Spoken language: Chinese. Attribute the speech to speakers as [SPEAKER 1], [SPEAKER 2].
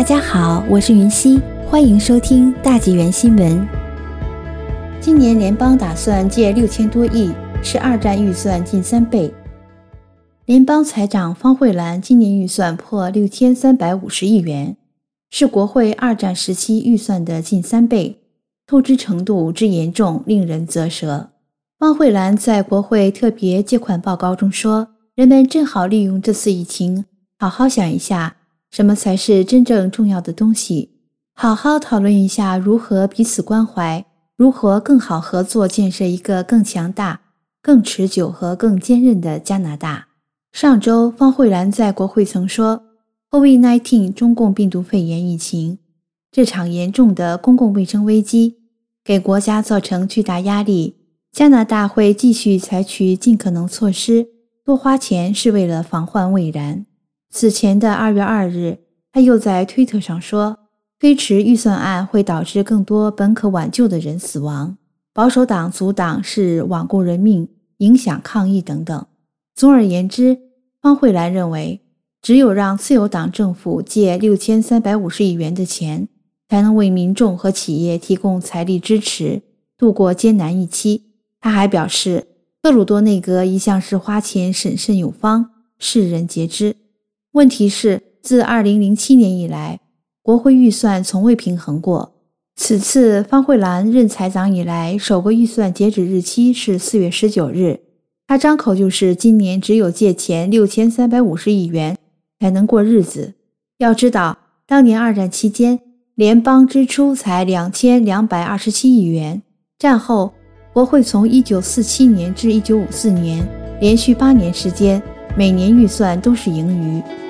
[SPEAKER 1] 大家好，我是云溪，欢迎收听大纪元新闻。今年联邦打算借六千多亿，是二战预算近三倍。联邦财长方慧兰今年预算破六千三百五十亿元，是国会二战时期预算的近三倍，透支程度之严重令人啧舌。方慧兰在国会特别借款报告中说：“人们正好利用这次疫情，好好想一下。”什么才是真正重要的东西？好好讨论一下如何彼此关怀，如何更好合作，建设一个更强大、更持久和更坚韧的加拿大。上周，方慧兰在国会曾说：“COVID-19 中共病毒肺炎疫情这场严重的公共卫生危机给国家造成巨大压力，加拿大会继续采取尽可能措施，多花钱是为了防患未然。”此前的二月二日，他又在推特上说，推迟预算案会导致更多本可挽救的人死亡，保守党阻挡是罔顾人命，影响抗疫等等。总而言之，方慧兰认为，只有让自由党政府借六千三百五十亿元的钱，才能为民众和企业提供财力支持，度过艰难一期。他还表示，特鲁多内阁一向是花钱审慎有方，世人皆知。问题是，自2007年以来，国会预算从未平衡过。此次方慧兰任财长以来，首个预算截止日期是4月19日。他张口就是今年只有借钱6350亿元才能过日子。要知道，当年二战期间，联邦支出才2227亿元。战后，国会从1947年至1954年，连续八年时间。每年预算都是盈余。